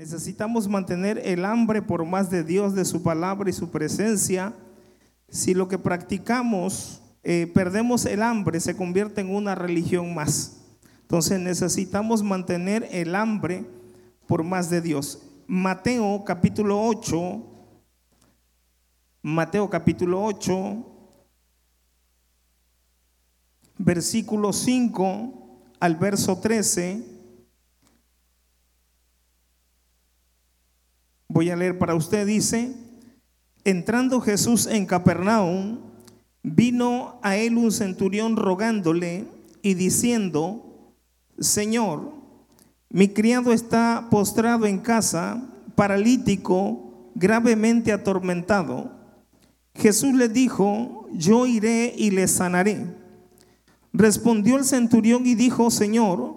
Necesitamos mantener el hambre por más de Dios, de su palabra y su presencia. Si lo que practicamos eh, perdemos el hambre, se convierte en una religión más. Entonces necesitamos mantener el hambre por más de Dios. Mateo capítulo 8, Mateo capítulo 8, versículo 5 al verso 13. Voy a leer para usted, dice, entrando Jesús en Capernaum, vino a él un centurión rogándole y diciendo, Señor, mi criado está postrado en casa, paralítico, gravemente atormentado. Jesús le dijo, yo iré y le sanaré. Respondió el centurión y dijo, Señor,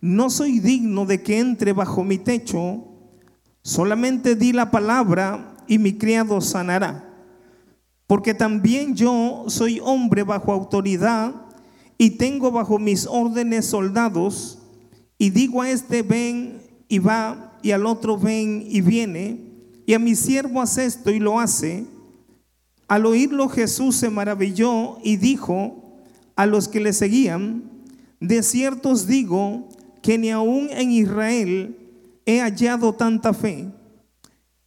no soy digno de que entre bajo mi techo, solamente di la palabra y mi criado sanará. Porque también yo soy hombre bajo autoridad y tengo bajo mis órdenes soldados y digo a este ven y va y al otro ven y viene y a mi siervo hace esto y lo hace. Al oírlo Jesús se maravilló y dijo a los que le seguían, de cierto os digo que ni aún en Israel he hallado tanta fe.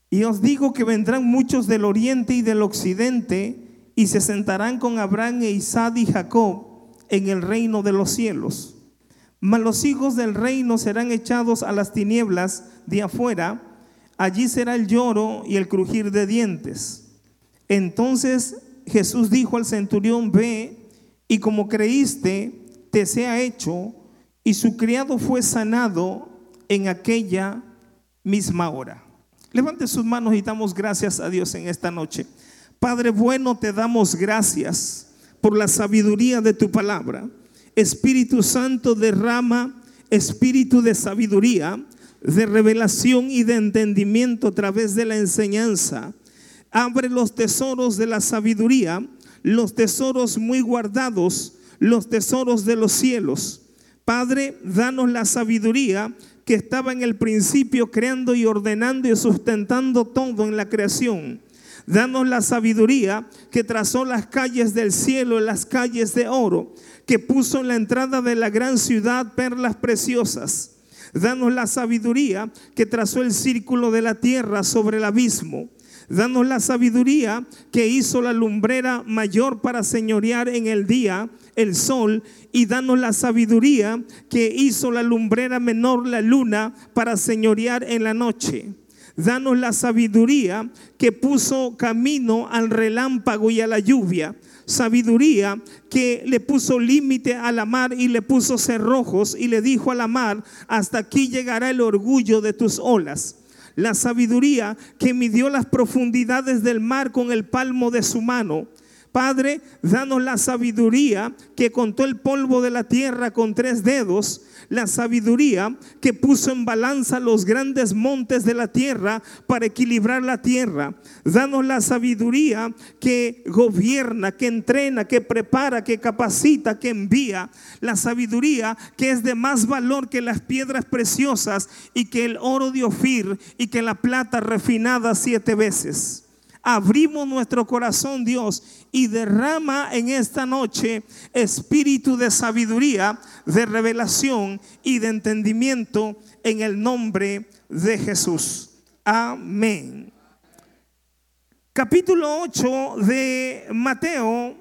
Y os digo que vendrán muchos del oriente y del occidente y se sentarán con Abraham e Isaac y Jacob en el reino de los cielos. Mas los hijos del reino serán echados a las tinieblas de afuera, allí será el lloro y el crujir de dientes. Entonces Jesús dijo al centurión, ve y como creíste, te sea hecho, y su criado fue sanado en aquella misma hora. Levante sus manos y damos gracias a Dios en esta noche. Padre bueno, te damos gracias por la sabiduría de tu palabra. Espíritu Santo derrama espíritu de sabiduría, de revelación y de entendimiento a través de la enseñanza. Abre los tesoros de la sabiduría, los tesoros muy guardados, los tesoros de los cielos. Padre, danos la sabiduría que estaba en el principio creando y ordenando y sustentando todo en la creación. Danos la sabiduría que trazó las calles del cielo, las calles de oro, que puso en la entrada de la gran ciudad perlas preciosas. Danos la sabiduría que trazó el círculo de la tierra sobre el abismo. Danos la sabiduría que hizo la lumbrera mayor para señorear en el día el sol y danos la sabiduría que hizo la lumbrera menor, la luna, para señorear en la noche. Danos la sabiduría que puso camino al relámpago y a la lluvia. Sabiduría que le puso límite a la mar y le puso cerrojos y le dijo a la mar, hasta aquí llegará el orgullo de tus olas la sabiduría que midió las profundidades del mar con el palmo de su mano. Padre, danos la sabiduría que contó el polvo de la tierra con tres dedos, la sabiduría que puso en balanza los grandes montes de la tierra para equilibrar la tierra. Danos la sabiduría que gobierna, que entrena, que prepara, que capacita, que envía. La sabiduría que es de más valor que las piedras preciosas y que el oro de Ofir y que la plata refinada siete veces abrimos nuestro corazón, Dios, y derrama en esta noche espíritu de sabiduría, de revelación y de entendimiento en el nombre de Jesús. Amén. Capítulo 8 de Mateo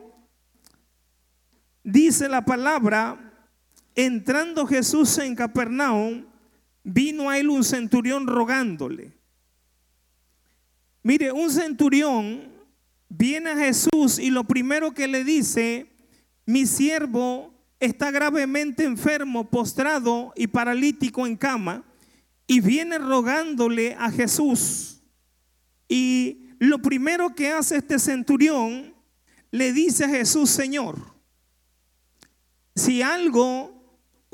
dice la palabra, entrando Jesús en Capernaum, vino a él un centurión rogándole Mire, un centurión viene a Jesús y lo primero que le dice, mi siervo está gravemente enfermo, postrado y paralítico en cama, y viene rogándole a Jesús. Y lo primero que hace este centurión, le dice a Jesús, Señor, si algo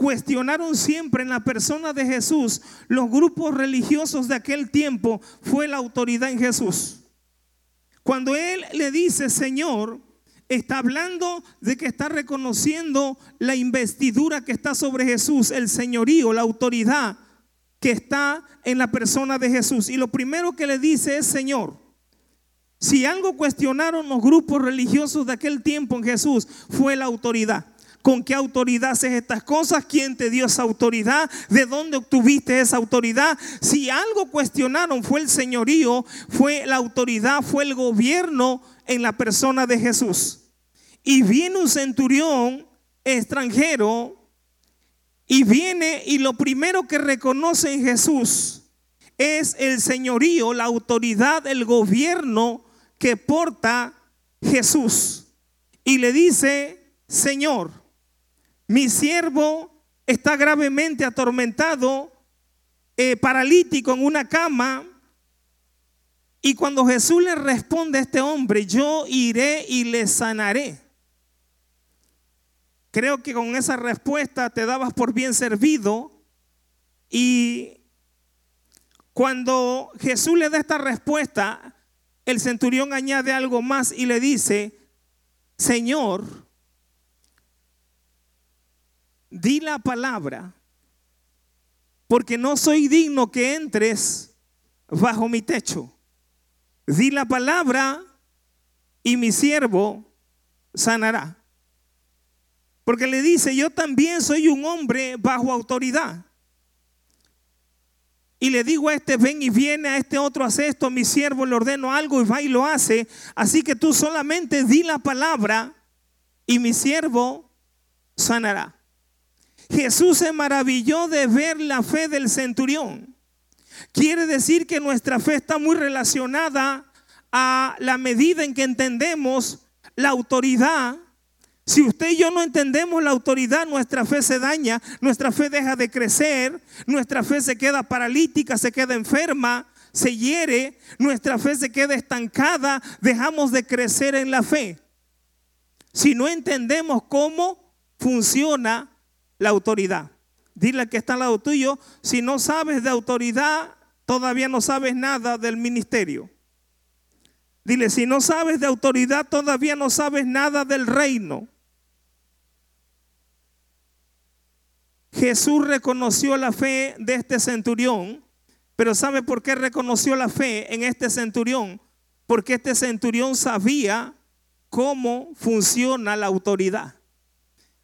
cuestionaron siempre en la persona de Jesús, los grupos religiosos de aquel tiempo, fue la autoridad en Jesús. Cuando Él le dice, Señor, está hablando de que está reconociendo la investidura que está sobre Jesús, el señorío, la autoridad. que está en la persona de Jesús. Y lo primero que le dice es, Señor, si algo cuestionaron los grupos religiosos de aquel tiempo en Jesús, fue la autoridad. ¿Con qué autoridad haces estas cosas? ¿Quién te dio esa autoridad? ¿De dónde obtuviste esa autoridad? Si algo cuestionaron fue el señorío, fue la autoridad, fue el gobierno en la persona de Jesús. Y viene un centurión extranjero y viene y lo primero que reconoce en Jesús es el señorío, la autoridad, el gobierno que porta Jesús. Y le dice, Señor, mi siervo está gravemente atormentado, eh, paralítico en una cama. Y cuando Jesús le responde a este hombre, yo iré y le sanaré. Creo que con esa respuesta te dabas por bien servido y cuando Jesús le da esta respuesta, el centurión añade algo más y le dice, Señor, di la palabra, porque no soy digno que entres bajo mi techo. Di la palabra y mi siervo sanará. Porque le dice, yo también soy un hombre bajo autoridad. Y le digo a este, ven y viene, a este otro, hace esto, mi siervo le ordeno algo y va y lo hace. Así que tú solamente di la palabra y mi siervo sanará. Jesús se maravilló de ver la fe del centurión. Quiere decir que nuestra fe está muy relacionada a la medida en que entendemos la autoridad si usted y yo no entendemos la autoridad, nuestra fe se daña, nuestra fe deja de crecer, nuestra fe se queda paralítica, se queda enferma, se hiere, nuestra fe se queda estancada, dejamos de crecer en la fe. Si no entendemos cómo funciona la autoridad. Dile que está al lado tuyo, si no sabes de autoridad, todavía no sabes nada del ministerio. Dile, si no sabes de autoridad, todavía no sabes nada del reino. Jesús reconoció la fe de este centurión, pero ¿sabe por qué reconoció la fe en este centurión? Porque este centurión sabía cómo funciona la autoridad.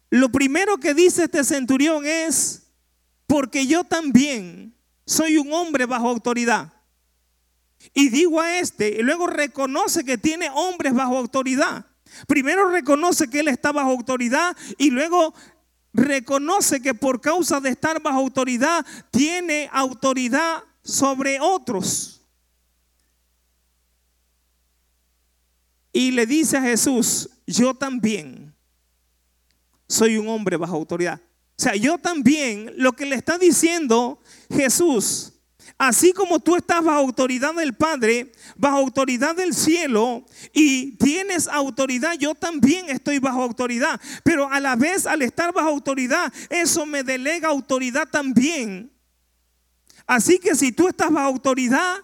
Lo primero que dice este centurión es, porque yo también soy un hombre bajo autoridad. Y digo a este, y luego reconoce que tiene hombres bajo autoridad. Primero reconoce que él está bajo autoridad y luego reconoce que por causa de estar bajo autoridad, tiene autoridad sobre otros. Y le dice a Jesús, yo también soy un hombre bajo autoridad. O sea, yo también, lo que le está diciendo Jesús, Así como tú estás bajo autoridad del Padre, bajo autoridad del cielo y tienes autoridad, yo también estoy bajo autoridad. Pero a la vez, al estar bajo autoridad, eso me delega autoridad también. Así que si tú estás bajo autoridad,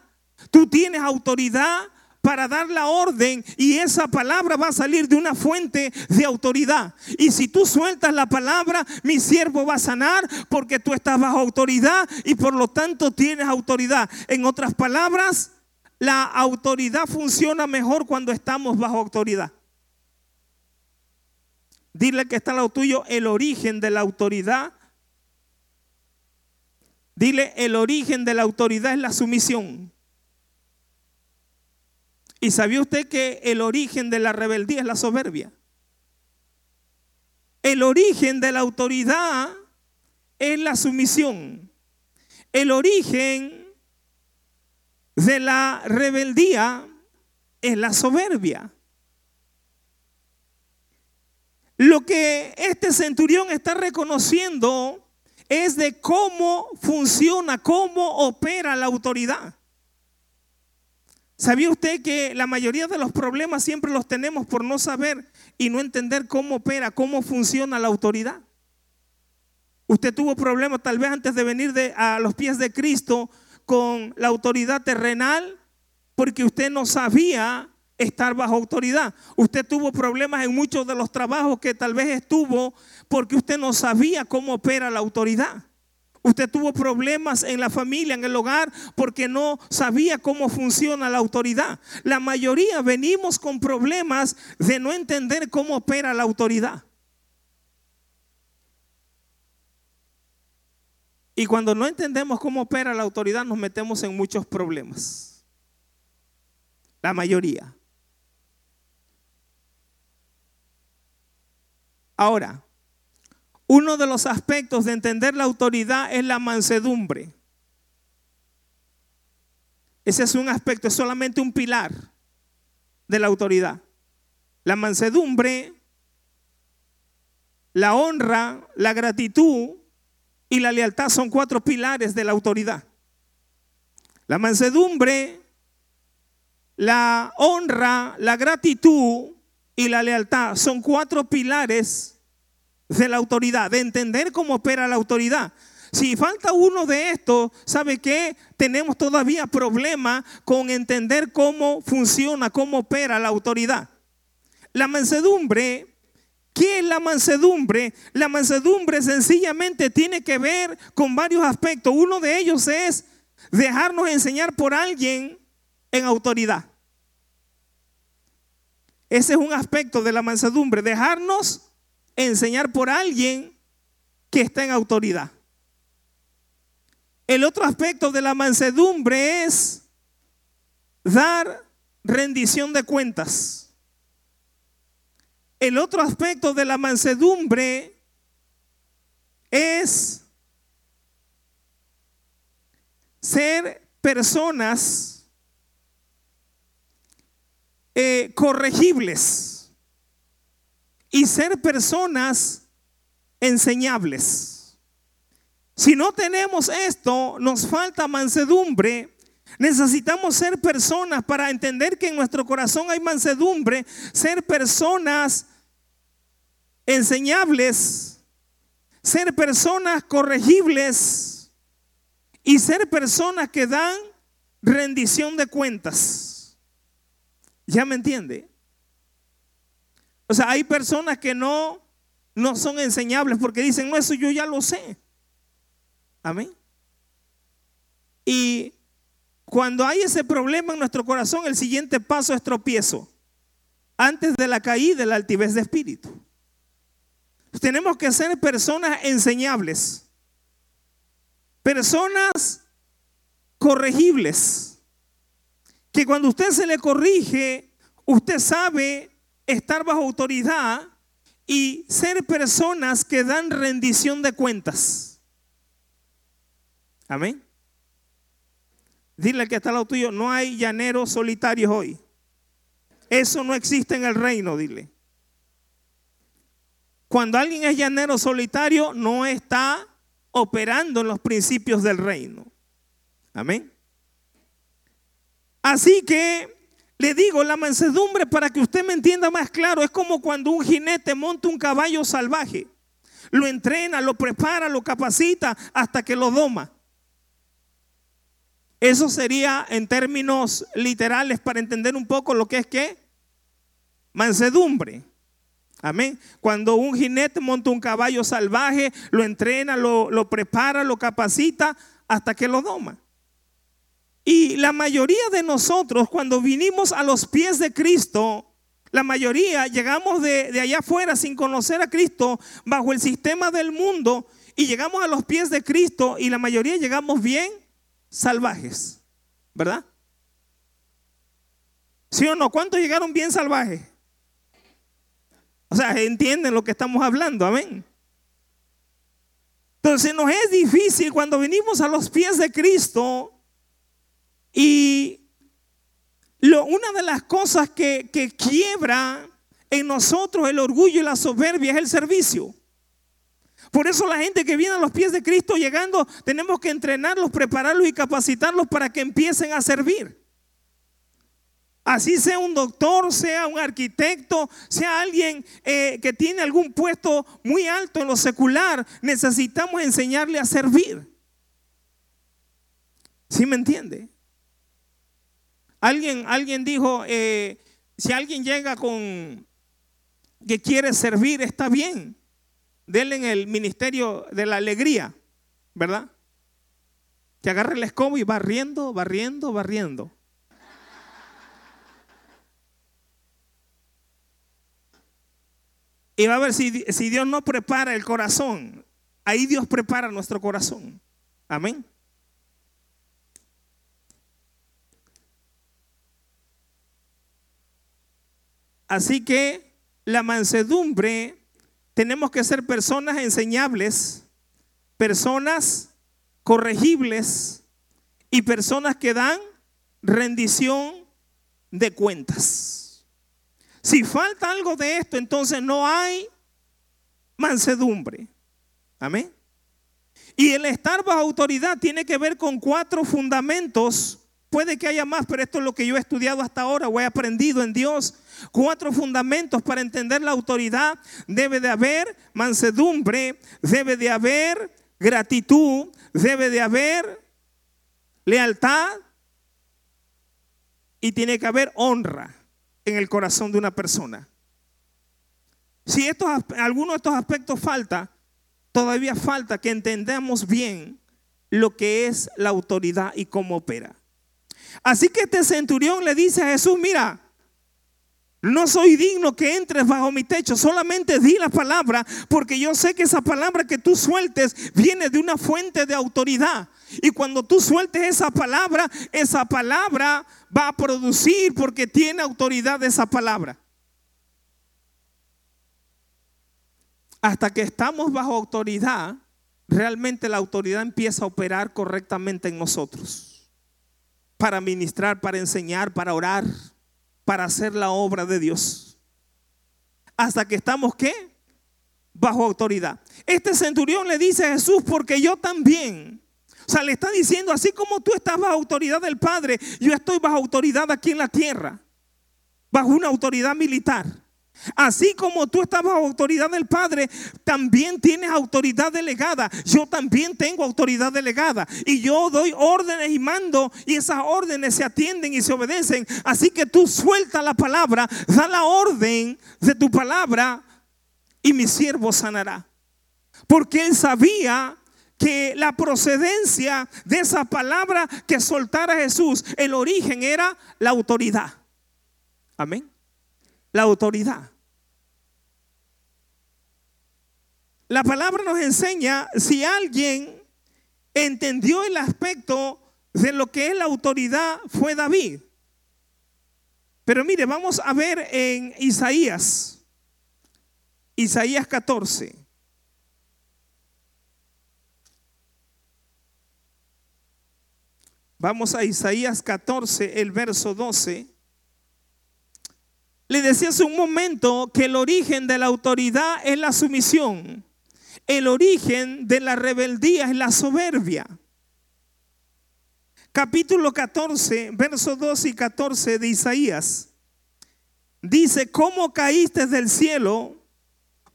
tú tienes autoridad para dar la orden y esa palabra va a salir de una fuente de autoridad. Y si tú sueltas la palabra, mi siervo va a sanar porque tú estás bajo autoridad y por lo tanto tienes autoridad. En otras palabras, la autoridad funciona mejor cuando estamos bajo autoridad. Dile que está lado tuyo el origen de la autoridad. Dile, el origen de la autoridad es la sumisión. ¿Y sabía usted que el origen de la rebeldía es la soberbia? El origen de la autoridad es la sumisión. El origen de la rebeldía es la soberbia. Lo que este centurión está reconociendo es de cómo funciona, cómo opera la autoridad. ¿Sabía usted que la mayoría de los problemas siempre los tenemos por no saber y no entender cómo opera, cómo funciona la autoridad? Usted tuvo problemas tal vez antes de venir a los pies de Cristo con la autoridad terrenal porque usted no sabía estar bajo autoridad. Usted tuvo problemas en muchos de los trabajos que tal vez estuvo porque usted no sabía cómo opera la autoridad. Usted tuvo problemas en la familia, en el hogar, porque no sabía cómo funciona la autoridad. La mayoría venimos con problemas de no entender cómo opera la autoridad. Y cuando no entendemos cómo opera la autoridad, nos metemos en muchos problemas. La mayoría. Ahora, uno de los aspectos de entender la autoridad es la mansedumbre. Ese es un aspecto, es solamente un pilar de la autoridad. La mansedumbre, la honra, la gratitud y la lealtad son cuatro pilares de la autoridad. La mansedumbre, la honra, la gratitud y la lealtad son cuatro pilares de la autoridad, de entender cómo opera la autoridad. Si falta uno de estos, ¿sabe qué? Tenemos todavía problema con entender cómo funciona, cómo opera la autoridad. La mansedumbre, ¿qué es la mansedumbre? La mansedumbre sencillamente tiene que ver con varios aspectos. Uno de ellos es dejarnos enseñar por alguien en autoridad. Ese es un aspecto de la mansedumbre, dejarnos enseñar por alguien que está en autoridad. El otro aspecto de la mansedumbre es dar rendición de cuentas. El otro aspecto de la mansedumbre es ser personas eh, corregibles y ser personas enseñables. Si no tenemos esto, nos falta mansedumbre. Necesitamos ser personas para entender que en nuestro corazón hay mansedumbre, ser personas enseñables, ser personas corregibles y ser personas que dan rendición de cuentas. ¿Ya me entiende? O sea, hay personas que no, no son enseñables porque dicen, no, eso yo ya lo sé. Amén. Y cuando hay ese problema en nuestro corazón, el siguiente paso es tropiezo. Antes de la caída, la altivez de espíritu. Tenemos que ser personas enseñables. Personas corregibles. Que cuando usted se le corrige, usted sabe estar bajo autoridad y ser personas que dan rendición de cuentas. Amén. Dile que está al lado tuyo, no hay llaneros solitarios hoy. Eso no existe en el reino, dile. Cuando alguien es llanero solitario, no está operando en los principios del reino. Amén. Así que le digo, la mansedumbre, para que usted me entienda más claro, es como cuando un jinete monta un caballo salvaje. Lo entrena, lo prepara, lo capacita hasta que lo doma. Eso sería en términos literales para entender un poco lo que es que mansedumbre. Amén. Cuando un jinete monta un caballo salvaje, lo entrena, lo, lo prepara, lo capacita hasta que lo doma. Y la mayoría de nosotros, cuando vinimos a los pies de Cristo, la mayoría llegamos de, allá afuera sin conocer a Cristo, bajo el sistema del mundo, y llegamos a los pies de Cristo y la mayoría llegamos bien salvajes, ¿verdad? ¿Sí o no? ¿Cuántos llegaron bien salvajes? O sea, entienden lo que estamos hablando, amén. Entonces nos es difícil cuando venimos a los pies de Cristo y una de las cosas que, que quiebra en nosotros el orgullo y la soberbia es el servicio. Por eso la gente que viene a los pies de Cristo llegando, tenemos que entrenarlos, prepararlos y capacitarlos para que empiecen a servir. Así sea un doctor, sea un arquitecto, sea alguien eh, que tiene algún puesto muy alto en lo secular, necesitamos enseñarle a servir. ¿Sí me entiende? Alguien, alguien dijo, eh, si alguien llega con que quiere servir, está bien. Denle en el ministerio de la alegría, ¿verdad? que agarre el escobo y barriendo, barriendo, barriendo. Y va a ver si, si Dios no prepara el corazón. Ahí Dios prepara nuestro corazón. Amén. Así que la mansedumbre, tenemos que ser personas enseñables, personas corregibles y personas que dan rendición de cuentas. Si falta algo de esto, entonces no hay mansedumbre. Amén. Y el estar bajo autoridad tiene que ver con cuatro fundamentos. Puede que haya más, pero esto es lo que yo he estudiado hasta ahora o he aprendido en Dios. Cuatro fundamentos para entender la autoridad. Debe de haber mansedumbre, debe de haber gratitud, debe de haber lealtad y tiene que haber honra en el corazón de una persona. Si estos, alguno de estos aspectos falta, todavía falta que entendamos bien lo que es la autoridad y cómo opera. Así que este centurión le dice a Jesús, mira, no soy digno que entres bajo mi techo, solamente di la palabra, porque yo sé que esa palabra que tú sueltes viene de una fuente de autoridad. Y cuando tú sueltes esa palabra, esa palabra va a producir porque tiene autoridad esa palabra. Hasta que estamos bajo autoridad, realmente la autoridad empieza a operar correctamente en nosotros. Para ministrar, para enseñar, para orar para hacer la obra de Dios. Hasta que estamos qué? Bajo autoridad. Este centurión le dice a Jesús, porque yo también. O sea, le está diciendo, así como tú estás bajo autoridad del Padre, yo estoy bajo autoridad aquí en la tierra. Bajo una autoridad militar. Así como tú estás bajo autoridad del Padre, también tienes autoridad delegada. Yo también tengo autoridad delegada. Y yo doy órdenes y mando y esas órdenes se atienden y se obedecen. Así que tú suelta la palabra, da la orden de tu palabra y mi siervo sanará. Porque él sabía que la procedencia de esa palabra que soltara Jesús, el origen era la autoridad. Amén la autoridad. La palabra nos enseña si alguien entendió el aspecto de lo que es la autoridad fue David. Pero mire, vamos a ver en Isaías, Isaías 14. Vamos a Isaías 14, el verso 12. Le decía hace un momento que el origen de la autoridad es la sumisión. El origen de la rebeldía es la soberbia. Capítulo 14, versos 2 y 14 de Isaías. Dice, ¿cómo caíste del cielo,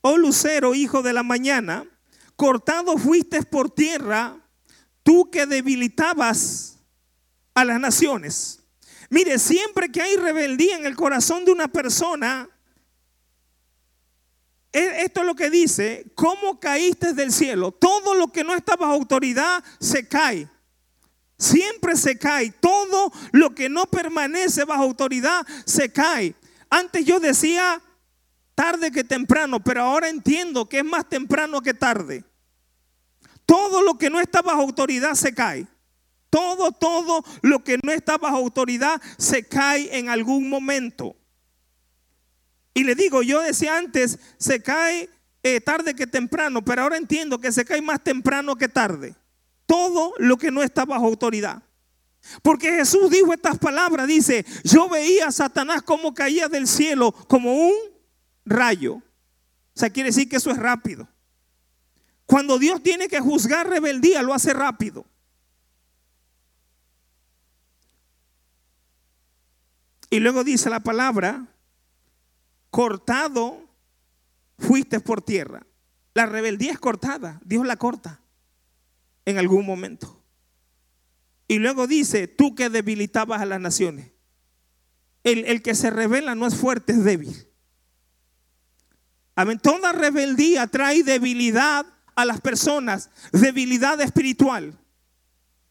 oh lucero, hijo de la mañana? Cortado fuiste por tierra, tú que debilitabas a las naciones. Mire, siempre que hay rebeldía en el corazón de una persona, esto es lo que dice, ¿cómo caíste del cielo? Todo lo que no está bajo autoridad se cae. Siempre se cae. Todo lo que no permanece bajo autoridad se cae. Antes yo decía tarde que temprano, pero ahora entiendo que es más temprano que tarde. Todo lo que no está bajo autoridad se cae. Todo, todo lo que no está bajo autoridad se cae en algún momento. Y le digo, yo decía antes, se cae eh, tarde que temprano, pero ahora entiendo que se cae más temprano que tarde. Todo lo que no está bajo autoridad. Porque Jesús dijo estas palabras, dice, yo veía a Satanás como caía del cielo, como un rayo. O sea, quiere decir que eso es rápido. Cuando Dios tiene que juzgar rebeldía, lo hace rápido. Y luego dice la palabra, cortado fuiste por tierra. La rebeldía es cortada, Dios la corta en algún momento. Y luego dice, tú que debilitabas a las naciones. El, el que se revela no es fuerte, es débil. Amén. Toda rebeldía trae debilidad a las personas, debilidad espiritual.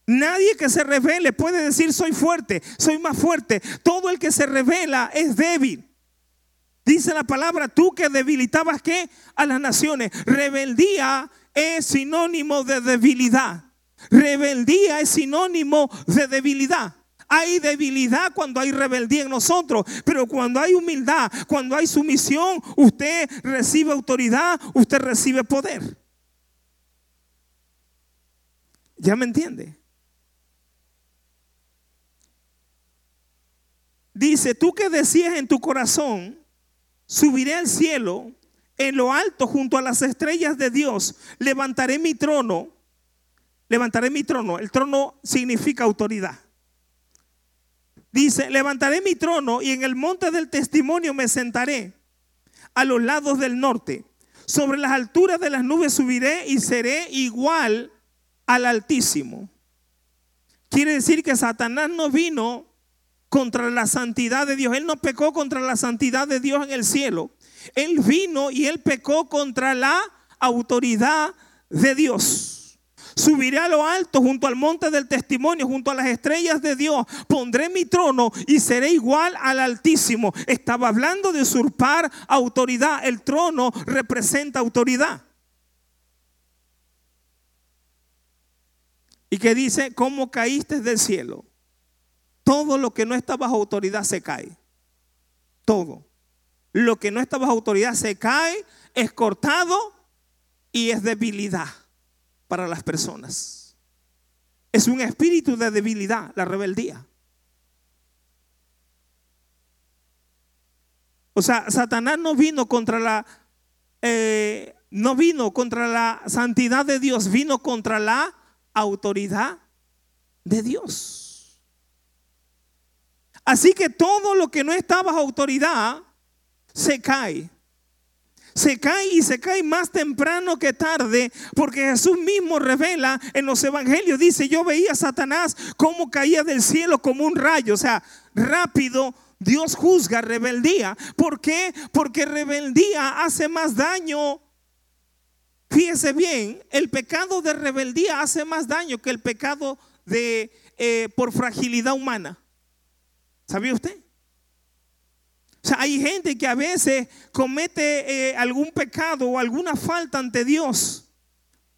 Nadie que se revele puede decir soy fuerte, soy más fuerte. Todo el que se revela es débil. Dice la palabra, tú que debilitabas qué? A las naciones. Rebeldía es sinónimo de debilidad. Rebeldía es sinónimo de debilidad. Hay debilidad cuando hay rebeldía en nosotros, pero cuando hay humildad, cuando hay sumisión, usted recibe autoridad, usted recibe poder. ¿Ya me entiende? Dice, tú que decías en tu corazón, subiré al cielo, en lo alto junto a las estrellas de Dios, levantaré mi trono, levantaré mi trono. El trono significa autoridad. Dice, levantaré mi trono y en el monte del testimonio me sentaré a los lados del norte. Sobre las alturas de las nubes subiré y seré igual al Altísimo. Quiere decir que Satanás no vino contra la santidad de Dios. Él no pecó contra la santidad de Dios en el cielo. Él vino y él pecó contra la autoridad de Dios. Subiré a lo alto junto al monte del testimonio, junto a las estrellas de Dios. Pondré mi trono y seré igual al Altísimo. Estaba hablando de usurpar autoridad. El trono representa autoridad. Y que dice, ¿cómo caíste del cielo? Todo lo que no está bajo autoridad se cae. Todo. Lo que no está bajo autoridad se cae, es cortado y es debilidad para las personas. Es un espíritu de debilidad, la rebeldía. O sea, Satanás no vino contra la, eh, no vino contra la santidad de Dios, vino contra la autoridad de Dios. Así que todo lo que no está bajo autoridad se cae se cae y se cae más temprano que tarde, porque Jesús mismo revela en los evangelios, dice, yo veía a Satanás como caía del cielo como un rayo, o sea, rápido. Dios juzga rebeldía. ¿Por qué? Porque rebeldía hace más daño. Fíjese bien, el pecado de rebeldía hace más daño que el pecado de eh, por fragilidad humana. ¿Sabía usted? O sea, hay gente que a veces comete eh, algún pecado o alguna falta ante Dios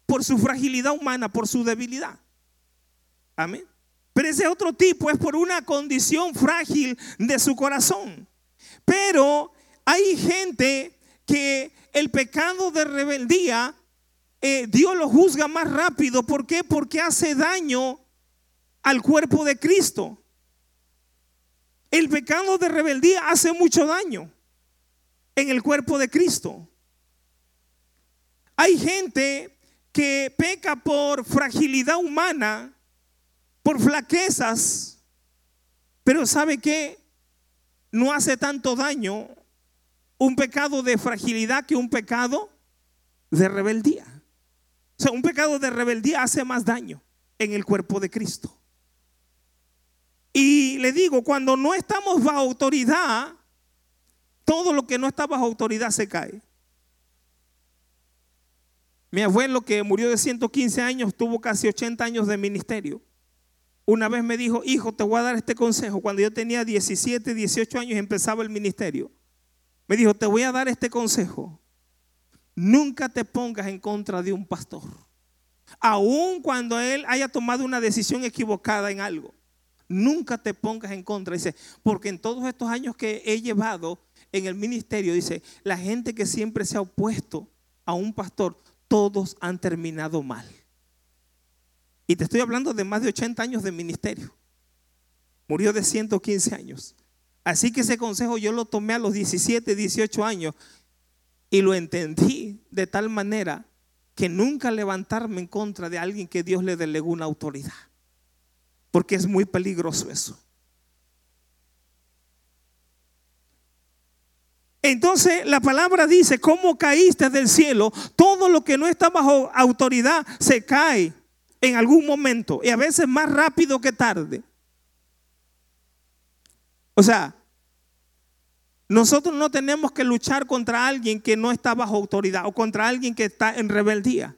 por su fragilidad humana, por su debilidad. Amén. Pero ese otro tipo es por una condición frágil de su corazón. Pero hay gente que el pecado de rebeldía, eh, Dios lo juzga más rápido. ¿Por qué? Porque hace daño al cuerpo de Cristo. El pecado de rebeldía hace mucho daño en el cuerpo de Cristo. Hay gente que peca por fragilidad humana, por flaquezas, pero ¿sabe qué? No hace tanto daño un pecado de fragilidad que un pecado de rebeldía. O sea, un pecado de rebeldía hace más daño en el cuerpo de Cristo. Y le digo, cuando no estamos bajo autoridad, todo lo que no está bajo autoridad se cae. Mi abuelo que murió de 115 años tuvo casi 80 años de ministerio. Una vez me dijo, hijo, te voy a dar este consejo. Cuando yo tenía 17, 18 años empezaba el ministerio. Me dijo, te voy a dar este consejo. Nunca te pongas en contra de un pastor. Aun cuando él haya tomado una decisión equivocada en algo. Nunca te pongas en contra. Dice, porque en todos estos años que he llevado en el ministerio, dice, la gente que siempre se ha opuesto a un pastor, todos han terminado mal. Y te estoy hablando de más de 80 años de ministerio. Murió de 115 años. Así que ese consejo yo lo tomé a los 17, 18 años y lo entendí de tal manera que nunca levantarme en contra de alguien que Dios le delegó una autoridad porque es muy peligroso eso. Entonces la palabra dice, ¿cómo caíste del cielo? Todo lo que no está bajo autoridad se cae en algún momento y a veces más rápido que tarde. O sea, nosotros no tenemos que luchar contra alguien que no está bajo autoridad o contra alguien que está en rebeldía.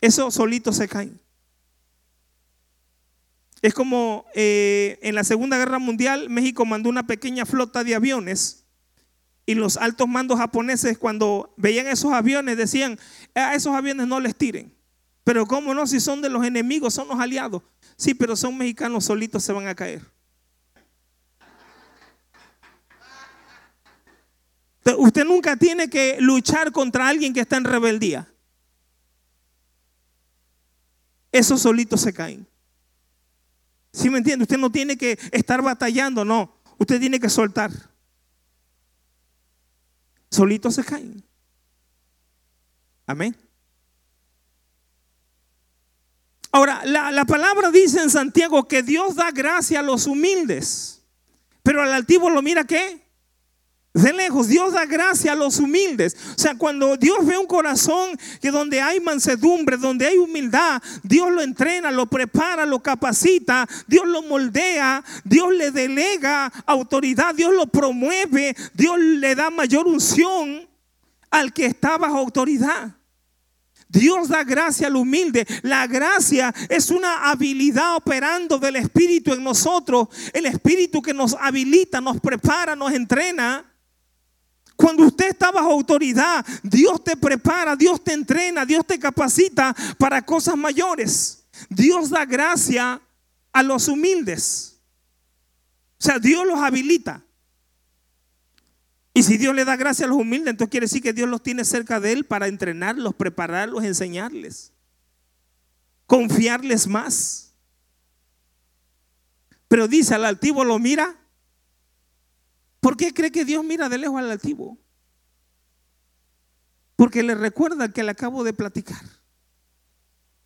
Eso solito se cae. Es como eh, en la Segunda Guerra Mundial México mandó una pequeña flota de aviones y los altos mandos japoneses cuando veían esos aviones decían, a esos aviones no les tiren. Pero cómo no, si son de los enemigos, son los aliados. Sí, pero son mexicanos solitos, se van a caer. Usted nunca tiene que luchar contra alguien que está en rebeldía. Esos solitos se caen. ¿Sí me entiende? Usted no tiene que estar batallando, no. Usted tiene que soltar. Solitos se caen. Amén. Ahora, la, la, palabra dice en Santiago que Dios da gracia a los humildes, pero al altivo lo mira qué? De lejos, Dios da gracia a los humildes. O sea, cuando Dios ve un corazón que donde hay mansedumbre, donde hay humildad, Dios lo entrena, lo prepara, lo capacita, Dios lo moldea, Dios le delega autoridad, Dios lo promueve, Dios le da mayor unción al que está bajo autoridad. Dios da gracia al humilde. La gracia es una habilidad operando del Espíritu en nosotros. El Espíritu que nos habilita, nos prepara, nos entrena cuando usted está bajo autoridad, Dios te prepara, Dios te entrena, Dios te capacita para cosas mayores. Dios da gracia a los humildes. O sea, Dios los habilita. Y si Dios le da gracia a los humildes, entonces quiere decir que Dios los tiene cerca de Él para entrenarlos, prepararlos, enseñarles, confiarles más. Pero dice, al altivo lo mira ¿Por qué cree que Dios mira de lejos al altivo? Porque le recuerda que le acabo de platicar.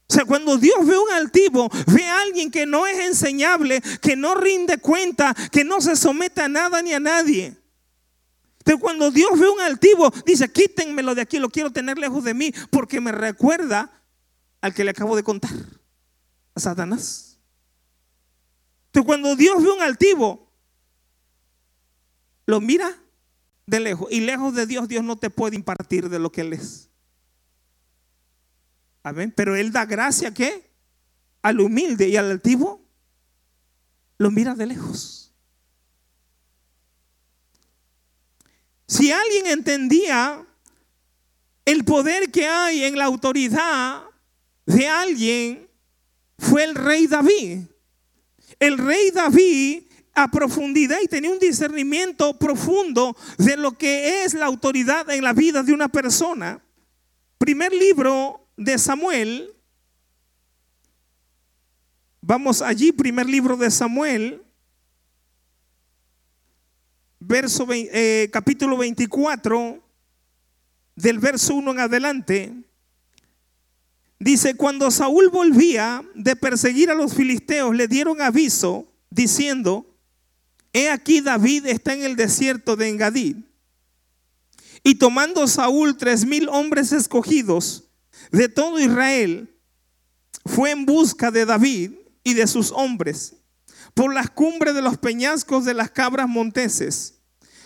O sea, cuando Dios ve un altivo, ve a alguien que no es enseñable, que no rinde cuenta, que no se somete a nada ni a nadie. Entonces, cuando Dios ve un altivo, dice, quítenmelo de aquí, lo quiero tener lejos de mí, porque me recuerda al que le acabo de contar, a Satanás. Entonces, cuando Dios ve un altivo, lo mira de lejos. Y lejos de Dios, Dios no te puede impartir de lo que Él es. Amén. Pero Él da gracia ¿qué? Al humilde y al altivo. Lo mira de lejos. Si alguien entendía el poder que hay en la autoridad de alguien, fue el rey David. El rey David a profundidad y tenía un discernimiento profundo de lo que es la autoridad en la vida de una persona. Primer libro de Samuel. Vamos allí, primer libro de Samuel, verso, eh, capítulo 24, del verso 1 en adelante. Dice, cuando Saúl volvía de perseguir a los filisteos, le dieron aviso diciendo, He aquí David está en el desierto de Engadid. Y tomando Saúl tres mil hombres escogidos de todo Israel, fue en busca de David y de sus hombres por las cumbres de los peñascos de las cabras monteses.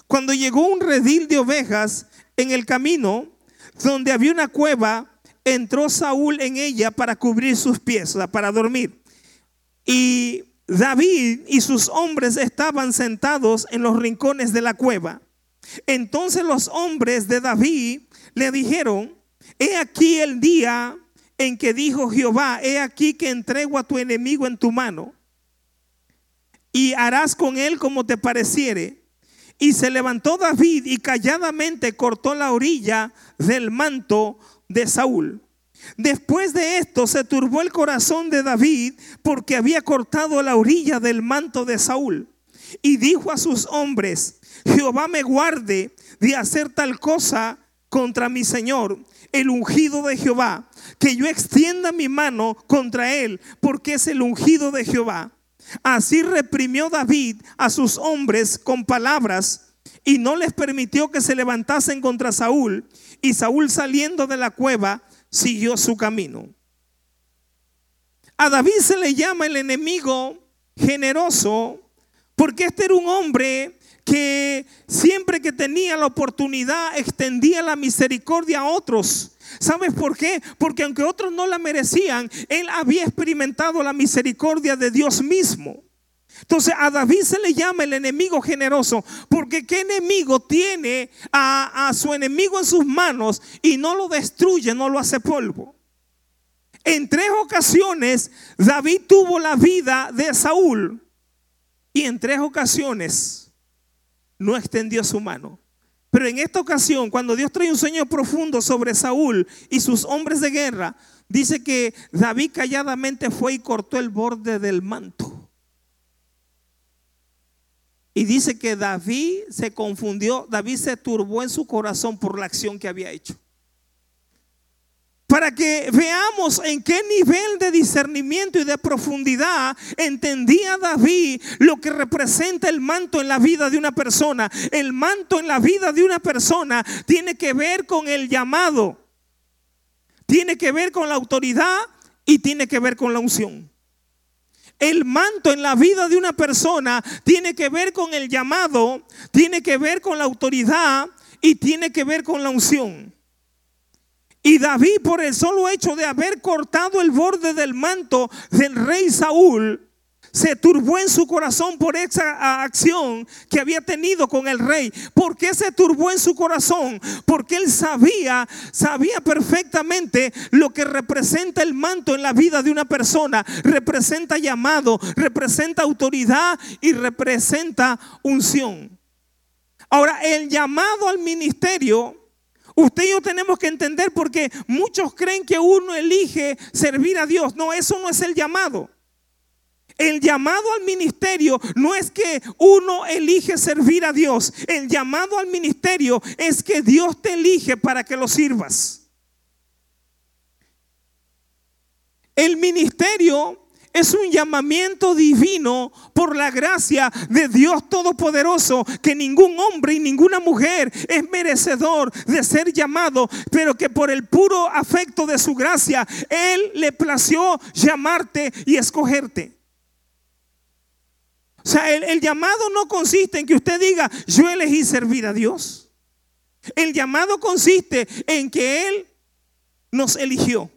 Cuando llegó un redil de ovejas en el camino, donde había una cueva, entró Saúl en ella para cubrir sus pies, para dormir. Y David y sus hombres estaban sentados en los rincones de la cueva. Entonces los hombres de David le dijeron, he aquí el día en que dijo Jehová, he aquí que entrego a tu enemigo en tu mano y harás con él como te pareciere. Y se levantó David y calladamente cortó la orilla del manto de Saúl. Después de esto se turbó el corazón de David porque había cortado la orilla del manto de Saúl. Y dijo a sus hombres, Jehová me guarde de hacer tal cosa contra mi Señor, el ungido de Jehová, que yo extienda mi mano contra él, porque es el ungido de Jehová. Así reprimió David a sus hombres con palabras y no les permitió que se levantasen contra Saúl. Y Saúl saliendo de la cueva siguió su camino. A David se le llama el enemigo generoso porque este era un hombre que siempre que tenía la oportunidad extendía la misericordia a otros. ¿Sabes por qué? Porque aunque otros no la merecían, él había experimentado la misericordia de Dios mismo. Entonces a David se le llama el enemigo generoso, porque ¿qué enemigo tiene a, a, su enemigo en sus manos y no lo destruye, no lo hace polvo? En tres ocasiones David tuvo la vida de Saúl y en tres ocasiones no extendió su mano. Pero en esta ocasión, cuando Dios trae un sueño profundo sobre Saúl y sus hombres de guerra, dice que David calladamente fue y cortó el borde del manto. Y dice que David se confundió, David se turbó en su corazón por la acción que había hecho para que veamos en qué nivel de discernimiento y de profundidad entendía David lo que representa el manto en la vida de una persona. El manto en la vida de una persona tiene que ver con el llamado, tiene que ver con la autoridad y tiene que ver con la unción. El manto en la vida de una persona tiene que ver con el llamado, tiene que ver con la autoridad y tiene que ver con la unción. Y David, por el solo hecho de haber cortado el borde del manto del rey Saúl, se turbó en su corazón por esa acción que había tenido con el rey. ¿Por qué se turbó en su corazón? Porque él sabía, sabía perfectamente lo que representa el manto en la vida de una persona. Representa llamado, representa autoridad y representa unción. Ahora, el llamado al ministerio Usted y yo tenemos que entender porque muchos creen que uno elige servir a Dios. No, eso no es el llamado. El llamado al ministerio no es que uno elige servir a Dios. El llamado al ministerio es que Dios te elige para que lo sirvas. El ministerio es un llamamiento divino por la gracia de Dios Todopoderoso, que ningún hombre y ninguna mujer es merecedor de ser llamado, pero que por el puro afecto de su gracia, Él le plació llamarte y escogerte. O sea, el, llamado no consiste en que usted diga, yo elegí servir a Dios. El llamado consiste en que Él nos eligió.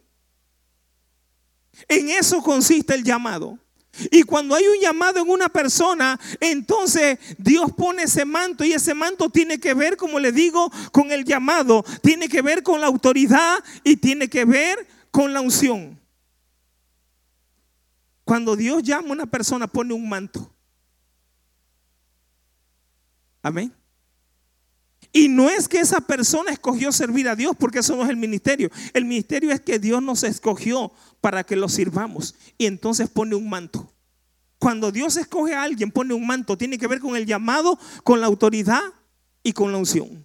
En eso consiste el llamado. Y cuando hay un llamado en una persona, entonces Dios pone ese manto y ese manto tiene que ver, como le digo, con el llamado, tiene que ver con la autoridad y tiene que ver con la unción. Cuando Dios llama a una persona, pone un manto. Amén. Y no es que esa persona escogió servir a Dios, porque eso no es el ministerio. El ministerio es que Dios nos escogió para que lo sirvamos. Y entonces pone un manto. Cuando Dios escoge a alguien, pone un manto. Tiene que ver con el llamado, con la autoridad y con la unción.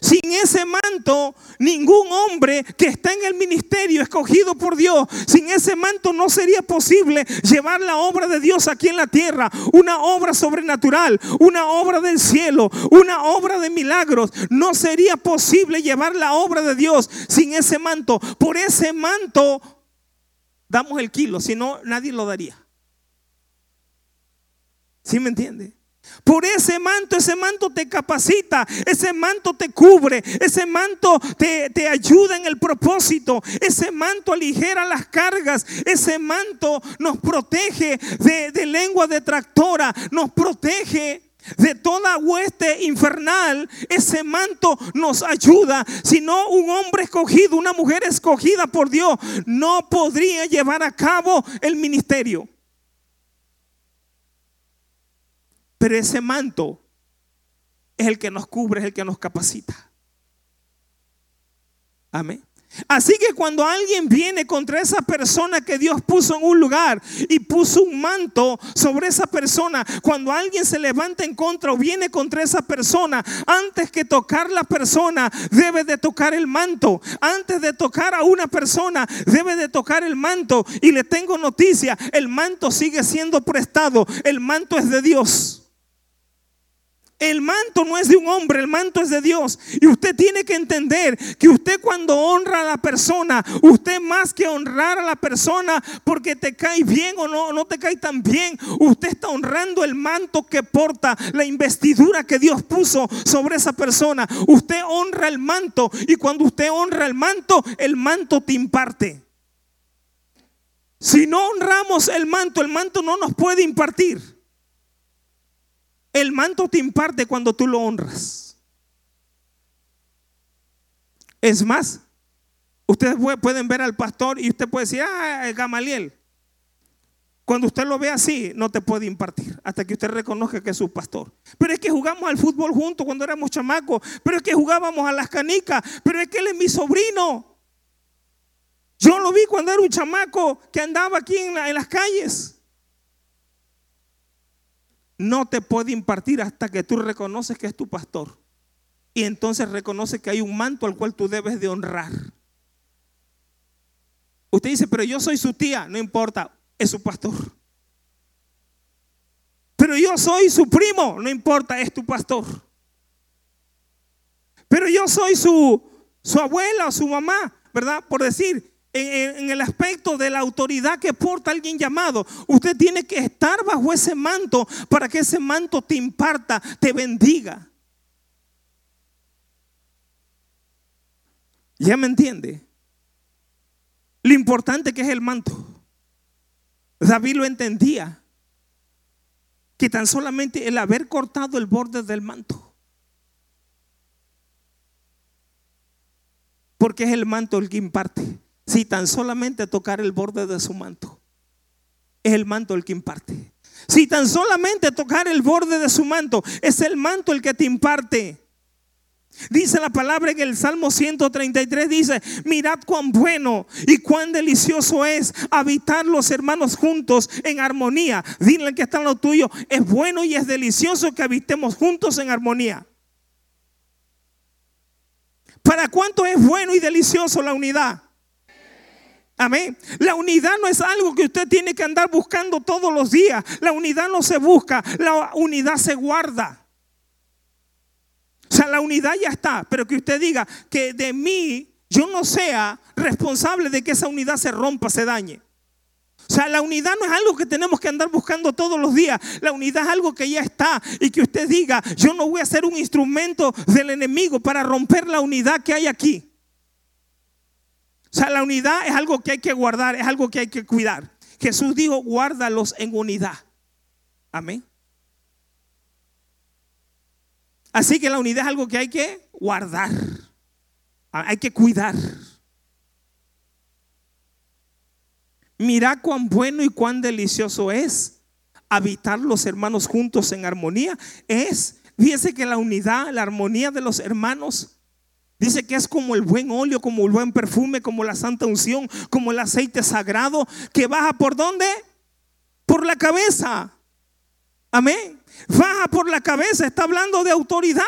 Sin ese manto, ningún hombre que está en el ministerio escogido por Dios, sin ese manto no sería posible llevar la obra de Dios aquí en la tierra, una obra sobrenatural, una obra del cielo, una obra de milagros. No sería posible llevar la obra de Dios sin ese manto. Por ese manto damos el kilo, si no nadie lo daría. ¿Sí me entiende? Por ese manto, ese manto te capacita, ese manto te cubre, ese manto te, ayuda en el propósito, ese manto aligera las cargas, ese manto nos protege de, de lengua detractora, nos protege de toda hueste infernal, ese manto nos ayuda. Si no, un hombre escogido, una mujer escogida por Dios, no podría llevar a cabo el ministerio. Pero ese manto es el que nos cubre, es el que nos capacita. Amén. Así que cuando alguien viene contra esa persona que Dios puso en un lugar y puso un manto sobre esa persona, cuando alguien se levanta en contra o viene contra esa persona, antes que tocar la persona, debe de tocar el manto. Antes de tocar a una persona, debe de tocar el manto. Y le tengo noticia, el manto sigue siendo prestado, el manto es de Dios. El manto no es de un hombre, el manto es de Dios. Y usted tiene que entender que usted cuando honra a la persona, usted más que honrar a la persona porque te cae bien o no, no te cae tan bien, usted está honrando el manto que porta, la investidura que Dios puso sobre esa persona. Usted honra el manto y cuando usted honra el manto, el manto te imparte. Si no honramos el manto, el manto no nos puede impartir. El manto te imparte cuando tú lo honras. Es más, ustedes pueden ver al pastor y usted puede decir, ah, Gamaliel. Cuando usted lo ve así, no te puede impartir hasta que usted reconozca que es su pastor. Pero es que jugamos al fútbol juntos cuando éramos chamacos. Pero es que jugábamos a las canicas. Pero es que él es mi sobrino. Yo lo vi cuando era un chamaco que andaba aquí en, en las calles no te puede impartir hasta que tú reconoces que es tu pastor. Y entonces reconoce que hay un manto al cual tú debes de honrar. Usted dice, pero yo soy su tía, no importa, es su pastor. Pero yo soy su primo, no importa, es tu pastor. Pero yo soy su, su abuela o su mamá, ¿verdad? Por decir, en, el aspecto de la autoridad que porta alguien llamado. Usted tiene que estar bajo ese manto para que ese manto te imparta, te bendiga. ¿Ya me entiende? Lo importante que es el manto. David lo entendía. Que tan solamente el haber cortado el borde del manto. Porque es el manto el que imparte si tan solamente tocar el borde de su manto. Es el manto el que imparte. Si tan solamente tocar el borde de su manto, es el manto el que te imparte. Dice la palabra en el Salmo 133, dice, mirad cuán bueno y cuán delicioso es habitar los hermanos juntos en armonía. Dile que está en lo tuyo, es bueno y es delicioso que habitemos juntos en armonía. ¿Para cuánto es bueno y delicioso la unidad? Amén. La unidad no es algo que usted tiene que andar buscando todos los días. La unidad no se busca, la unidad se guarda. O sea, la unidad ya está, pero que usted diga que de mí yo no sea responsable de que esa unidad se rompa, se dañe. O sea, la unidad no es algo que tenemos que andar buscando todos los días. La unidad es algo que ya está. Y que usted diga, yo no voy a ser un instrumento del enemigo para romper la unidad que hay aquí. O sea, la unidad es algo que hay que guardar, es algo que hay que cuidar. Jesús dijo, guárdalos en unidad. Amén. Así que la unidad es algo que hay que guardar. Hay que cuidar. Mira cuán bueno y cuán delicioso es habitar los hermanos juntos en armonía. Es, fíjese que la unidad, la armonía de los hermanos Dice que es como el buen óleo, como el buen perfume, como la santa unción, como el aceite sagrado que baja por dónde? Por la cabeza. Amén. Baja por la cabeza, está hablando de autoridad.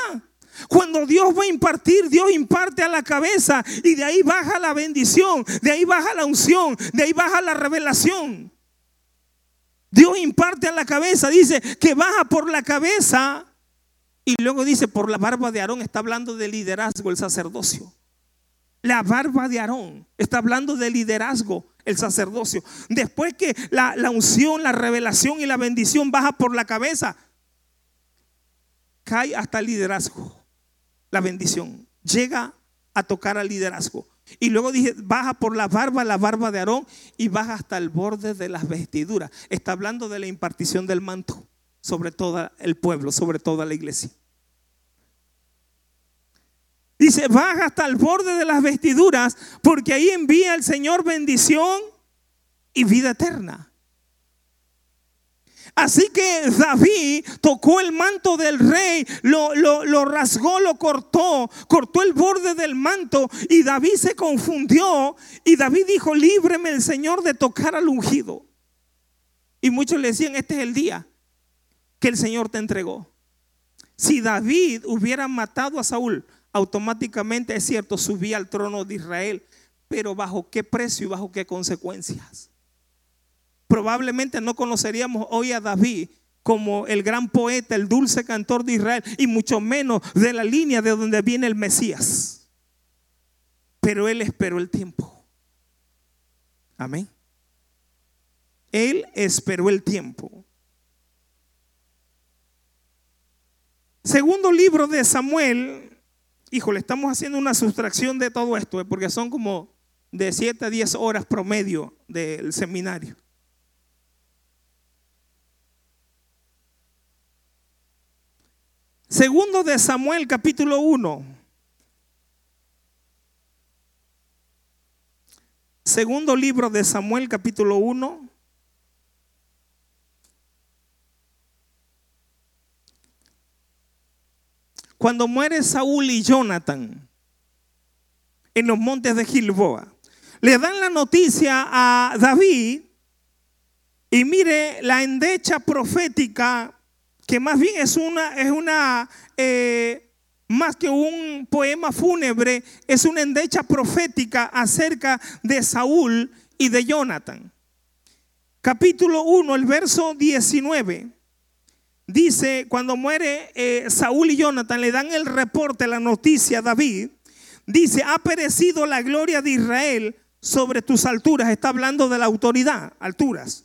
Cuando Dios va a impartir, Dios imparte a la cabeza y de ahí baja la bendición, de ahí baja la unción, de ahí baja la revelación. Dios imparte a la cabeza, dice que baja por la cabeza y luego dice, por la barba de Aarón está hablando de liderazgo el sacerdocio. La barba de Aarón está hablando de liderazgo el sacerdocio. Después que la, unción, la revelación y la bendición baja por la cabeza, cae hasta el liderazgo. La bendición llega a tocar al liderazgo. Y luego dije, baja por la barba, la barba de Aarón y baja hasta el borde de las vestiduras. Está hablando de la impartición del manto sobre todo el pueblo, sobre toda la iglesia. Dice, baja hasta el borde de las vestiduras, porque ahí envía el Señor bendición y vida eterna. Así que David tocó el manto del rey, lo, lo, rasgó, lo cortó, cortó el borde del manto y David se confundió y David dijo, líbreme el Señor de tocar al ungido. Y muchos le decían, este es el día que el Señor te entregó. Si David hubiera matado a Saúl, automáticamente es cierto, subía al trono de Israel, pero bajo qué precio y bajo qué consecuencias. Probablemente no conoceríamos hoy a David como el gran poeta, el dulce cantor de Israel, y mucho menos de la línea de donde viene el Mesías. Pero él esperó el tiempo. Amén. Él esperó el tiempo. Segundo libro de Samuel, híjole, estamos haciendo una sustracción de todo esto, eh, porque son como de 7 a 10 horas promedio del seminario. Segundo de Samuel, capítulo 1. Segundo libro de Samuel, capítulo 1. Cuando muere Saúl y Jonathan en los montes de Gilboa, le dan la noticia a David y mire la endecha profética que más bien es una, es una eh, más que un poema fúnebre, es una endecha profética acerca de Saúl y de Jonathan. Capítulo 1, el verso 19. Dice, cuando muere eh, Saúl y Jonathan, le dan el reporte, la noticia a David. Dice, ha perecido la gloria de Israel sobre tus alturas. Está hablando de la autoridad, alturas.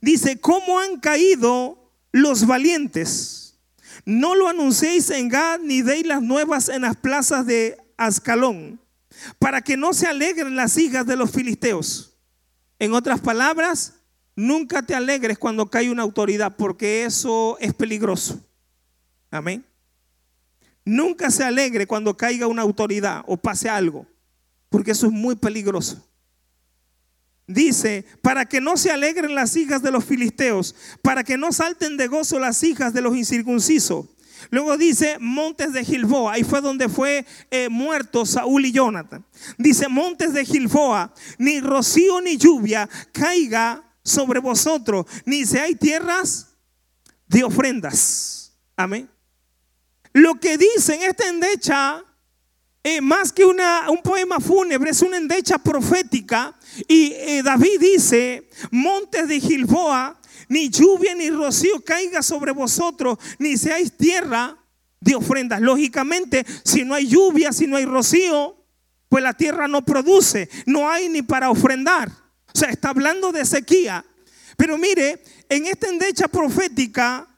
Dice, ¿cómo han caído los valientes. No lo anunciéis en Gad ni deis las nuevas en las plazas de Ascalón, para que no se alegren las hijas de los filisteos. En otras palabras, nunca te alegres cuando cae una autoridad, porque eso es peligroso. Amén. Nunca se alegre cuando caiga una autoridad o pase algo, porque eso es muy peligroso. Dice, para que no se alegren las hijas de los filisteos, para que no salten de gozo las hijas de los incircuncisos. Luego dice montes de Gilboa, ahí fue donde fue eh, muerto Saúl y Jonathan. Dice montes de Gilboa, ni rocío ni lluvia caiga sobre vosotros, ni hay tierras de ofrendas. Amén. Lo que dice en esta endecha eh, más que una, un poema fúnebre, es una endecha profética. Y eh, David dice, montes de Gilboa, ni lluvia ni rocío caiga sobre vosotros, ni seáis tierra de ofrendas. Lógicamente, si no hay lluvia, si no hay rocío, pues la tierra no produce, no hay ni para ofrendar. O sea, está hablando de sequía. Pero mire, en esta endecha profética,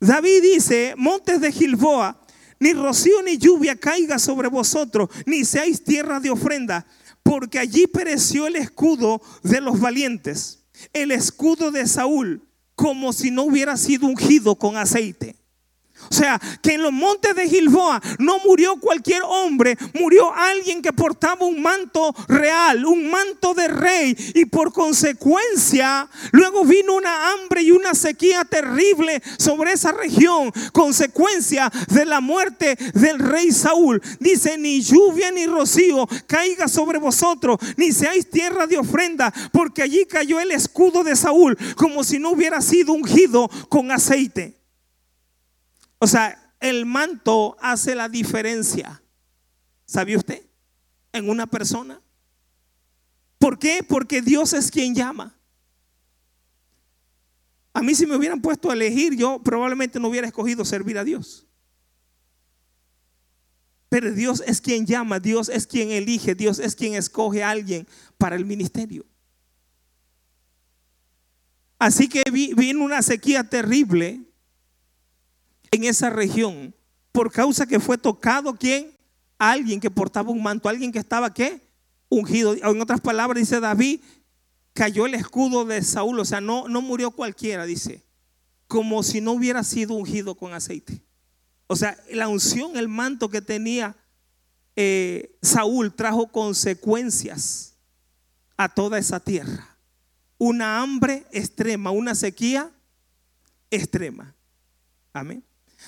David dice, montes de Gilboa, ni rocío ni lluvia caiga sobre vosotros, ni seáis tierra de ofrenda, porque allí pereció el escudo de los valientes, el escudo de Saúl, como si no hubiera sido ungido con aceite. O sea, que en los montes de Gilboa no murió cualquier hombre, murió alguien que portaba un manto real, un manto de rey. Y por consecuencia, luego vino una hambre y una sequía terrible sobre esa región, consecuencia de la muerte del rey Saúl. Dice, ni lluvia ni rocío caiga sobre vosotros, ni seáis tierra de ofrenda, porque allí cayó el escudo de Saúl, como si no hubiera sido ungido con aceite. O sea, el manto hace la diferencia. ¿Sabe usted? En una persona. ¿Por qué? Porque Dios es quien llama. A mí si me hubieran puesto a elegir, yo probablemente no hubiera escogido servir a Dios. Pero Dios es quien llama, Dios es quien elige, Dios es quien escoge a alguien para el ministerio. Así que vino una sequía terrible en esa región por causa que fue tocado quién? Alguien que portaba un manto, alguien que estaba qué? Ungido. En otras palabras dice David, cayó el escudo de Saúl, o sea, no, no murió cualquiera, dice, como si no hubiera sido ungido con aceite. O sea, la unción, el manto que tenía eh, Saúl trajo consecuencias a toda esa tierra. Una hambre extrema, una sequía extrema. Amén.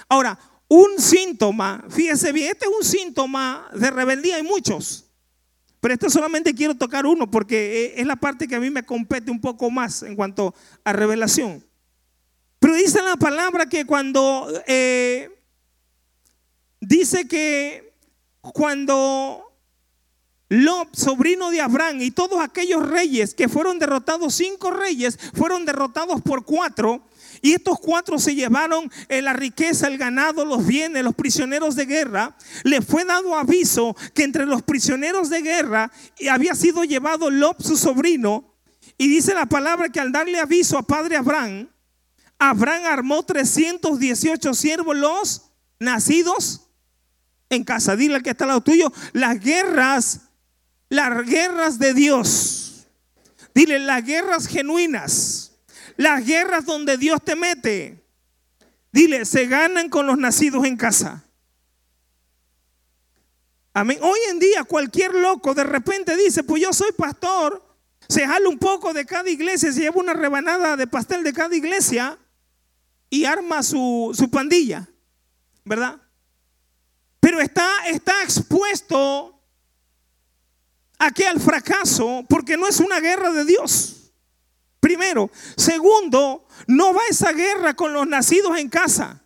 Ahora, un síntoma, fíjese bien, este es un síntoma de rebeldía, hay muchos. Pero este solamente quiero tocar uno porque eh, es la parte que a mí me compete un poco más en cuanto a revelación. Pero dice la palabra que cuando eh, dice que cuando Lob, sobrino de Abraham, y todos aquellos reyes que fueron derrotados, cinco reyes, fueron derrotados por cuatro. Y estos cuatro se llevaron eh, la riqueza, el ganado, los bienes, los prisioneros de guerra. Le fue dado aviso que entre los prisioneros de guerra había sido llevado Lob, su sobrino. Y dice la palabra que al darle aviso a padre Abraham, Abraham armó 318 siervos, los nacidos en casa. Dile al que está al lado tuyo, las guerras las guerras de Dios. Dile, las guerras genuinas. Las guerras donde Dios te mete. Dile, se ganan con los nacidos en casa. Amén. Hoy en día cualquier loco de repente dice, pues yo soy pastor. Se jala un poco de cada iglesia, se lleva una rebanada de pastel de cada iglesia y arma su, su pandilla. ¿Verdad? Pero está, está expuesto aquí al fracaso porque no es una guerra de Dios. Primero. Segundo, no va esa guerra con los nacidos en casa.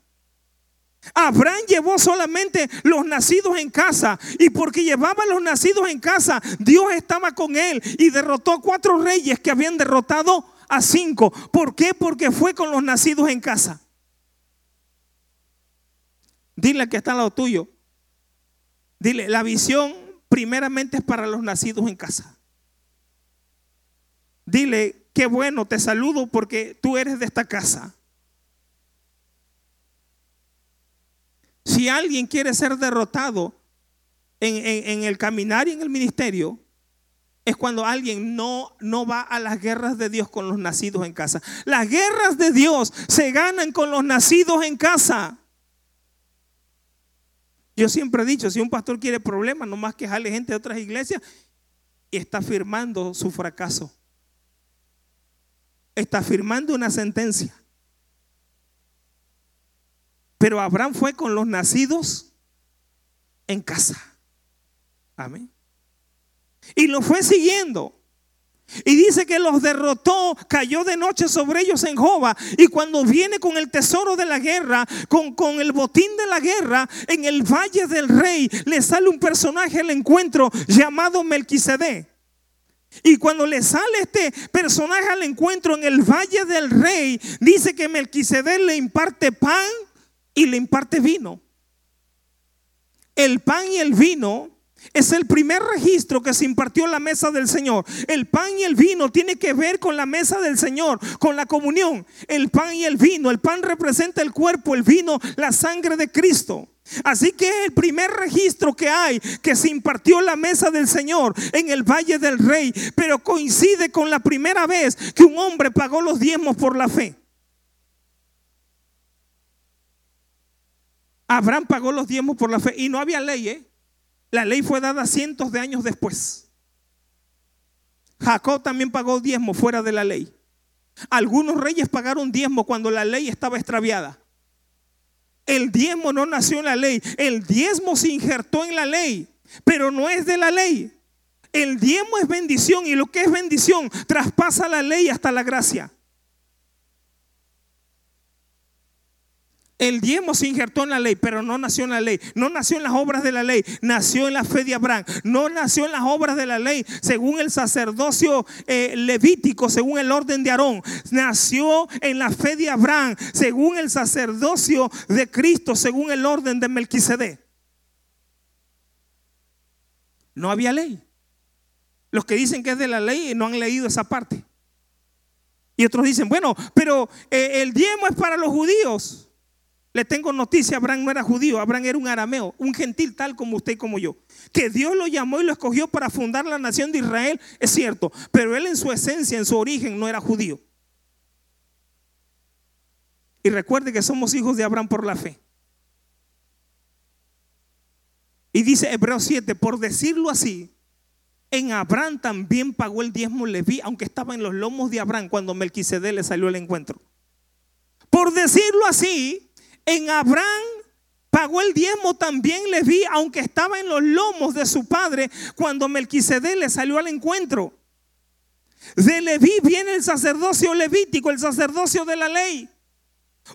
Abraham llevó solamente los nacidos en casa y porque llevaba los nacidos en casa, Dios estaba con él y derrotó cuatro reyes que habían derrotado a cinco. ¿Por qué? Porque fue con los nacidos en casa. Dile que está al lado tuyo. Dile, la visión primeramente es para los nacidos en casa. Dile, qué bueno, te saludo porque tú eres de esta casa. Si alguien quiere ser derrotado en, el caminar y en el ministerio, es cuando alguien no, no va a las guerras de Dios con los nacidos en casa. Las guerras de Dios se ganan con los nacidos en casa. Yo siempre he dicho, si un pastor quiere problemas, no más que jale gente de otras iglesias, está firmando su fracaso. Está firmando una sentencia. Pero Abraham fue con los nacidos en casa. Amén. Y lo fue siguiendo. Y dice que los derrotó, cayó de noche sobre ellos en Jova. Y cuando viene con el tesoro de la guerra, con, con, el botín de la guerra, en el valle del rey, le sale un personaje al encuentro llamado Melquisedec. Y cuando le sale este personaje al encuentro en el valle del rey, dice que Melquisedec le imparte pan y le imparte vino. El pan y el vino es el primer registro que se impartió en la mesa del Señor. El pan y el vino tiene que ver con la mesa del Señor, con la comunión. El pan y el vino. El pan representa el cuerpo, el vino, la sangre de Cristo. Así que el primer registro que hay que se impartió la mesa del Señor en el Valle del Rey, pero coincide con la primera vez que un hombre pagó los diezmos por la fe. Abraham pagó los diezmos por la fe y no había ley, ¿eh? La ley fue dada cientos de años después. Jacob también pagó diezmo fuera de la ley. Algunos reyes pagaron diezmo cuando la ley estaba extraviada. El diezmo no nació en la ley. El diezmo se injertó en la ley, pero no es de la ley. El diezmo es bendición y lo que es bendición traspasa la ley hasta la gracia. El diezmo se injertó en la ley, pero no nació en la ley. No nació en las obras de la ley, nació en la fe de Abraham. No nació en las obras de la ley, según el sacerdocio eh, levítico, según el orden de Aarón. Nació en la fe de Abraham, según el sacerdocio de Cristo, según el orden de Melquisedec. No había ley. Los que dicen que es de la ley no han leído esa parte. Y otros dicen, bueno, pero eh, el diezmo es para los judíos. Le tengo noticia, Abraham no era judío, Abraham era un arameo, un gentil tal como usted y como yo. Que Dios lo llamó y lo escogió para fundar la nación de Israel, es cierto, pero él en su esencia, en su origen, no era judío. Y recuerde que somos hijos de Abraham por la fe. Y dice Hebreos 7, por decirlo así, en Abraham también pagó el diezmo Leví, aunque estaba en los lomos de Abraham cuando Melquisedec le salió al encuentro. Por decirlo así, en Abraham pagó el diezmo también Leví, aunque estaba en los lomos de su padre cuando Melquisedec le salió al encuentro. De Leví viene el sacerdocio levítico, el sacerdocio de la ley.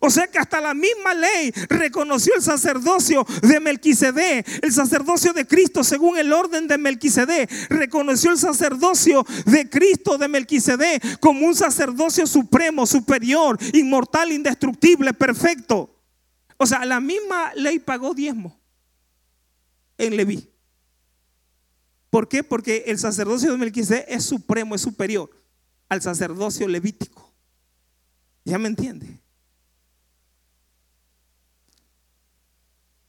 O sea que hasta la misma ley reconoció el sacerdocio de Melquisedec, el sacerdocio de Cristo según el orden de Melquisedec, reconoció el sacerdocio de Cristo de Melquisedec como un sacerdocio supremo, superior, inmortal, indestructible, perfecto. O sea, la misma ley pagó diezmo en Leví. ¿Por qué? Porque el sacerdocio de Melquisedec es supremo, es superior al sacerdocio levítico. ¿Ya me entiende?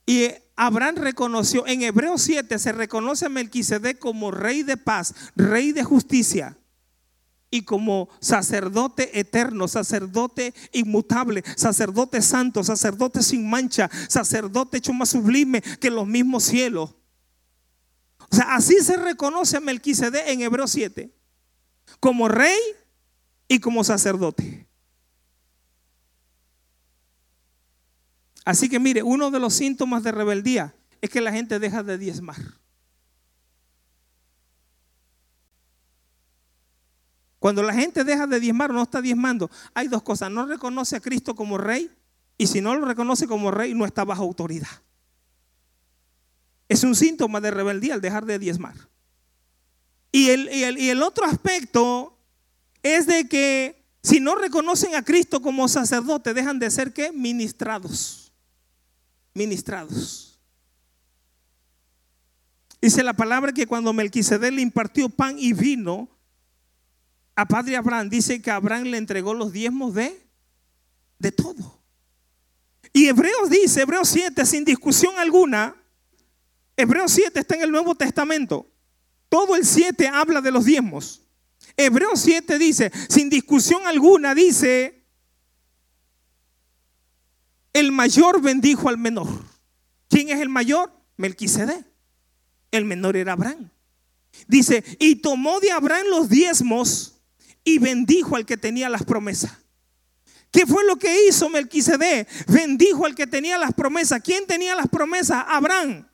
Y Abraham reconoció, en Hebreos 7 se reconoce a Melquisedec como rey de paz, rey de justicia y como sacerdote eterno, sacerdote inmutable, sacerdote santo, sacerdote sin mancha, sacerdote hecho más sublime que los mismos cielos. O sea, así se reconoce a Melquisedec en Hebreos 7, como rey y como sacerdote. Así que mire, uno de los síntomas de rebeldía es que la gente deja de diezmar. Cuando la gente deja de diezmar no está diezmando, hay dos cosas. No reconoce a Cristo como rey y si no lo reconoce como rey, no está bajo autoridad. Es un síntoma de rebeldía el dejar de diezmar. Y el, y el otro aspecto es de que si no reconocen a Cristo como sacerdote, dejan de ser que ministrados ministrados. Dice la palabra que cuando Melquisedec le impartió pan y vino a padre Abraham, dice que Abraham le entregó los diezmos de, de todo. Y Hebreos dice, Hebreos 7, sin discusión alguna, Hebreos 7 está en el Nuevo Testamento. Todo el 7 habla de los diezmos. Hebreos 7 dice, sin discusión alguna, dice, el mayor bendijo al menor. ¿Quién es el mayor? Melquisedec. El menor era Abraham. Dice, y tomó de Abraham los diezmos y bendijo al que tenía las promesas. ¿Qué fue lo que hizo Melquisedec? Bendijo al que tenía las promesas. ¿Quién tenía las promesas? Abraham.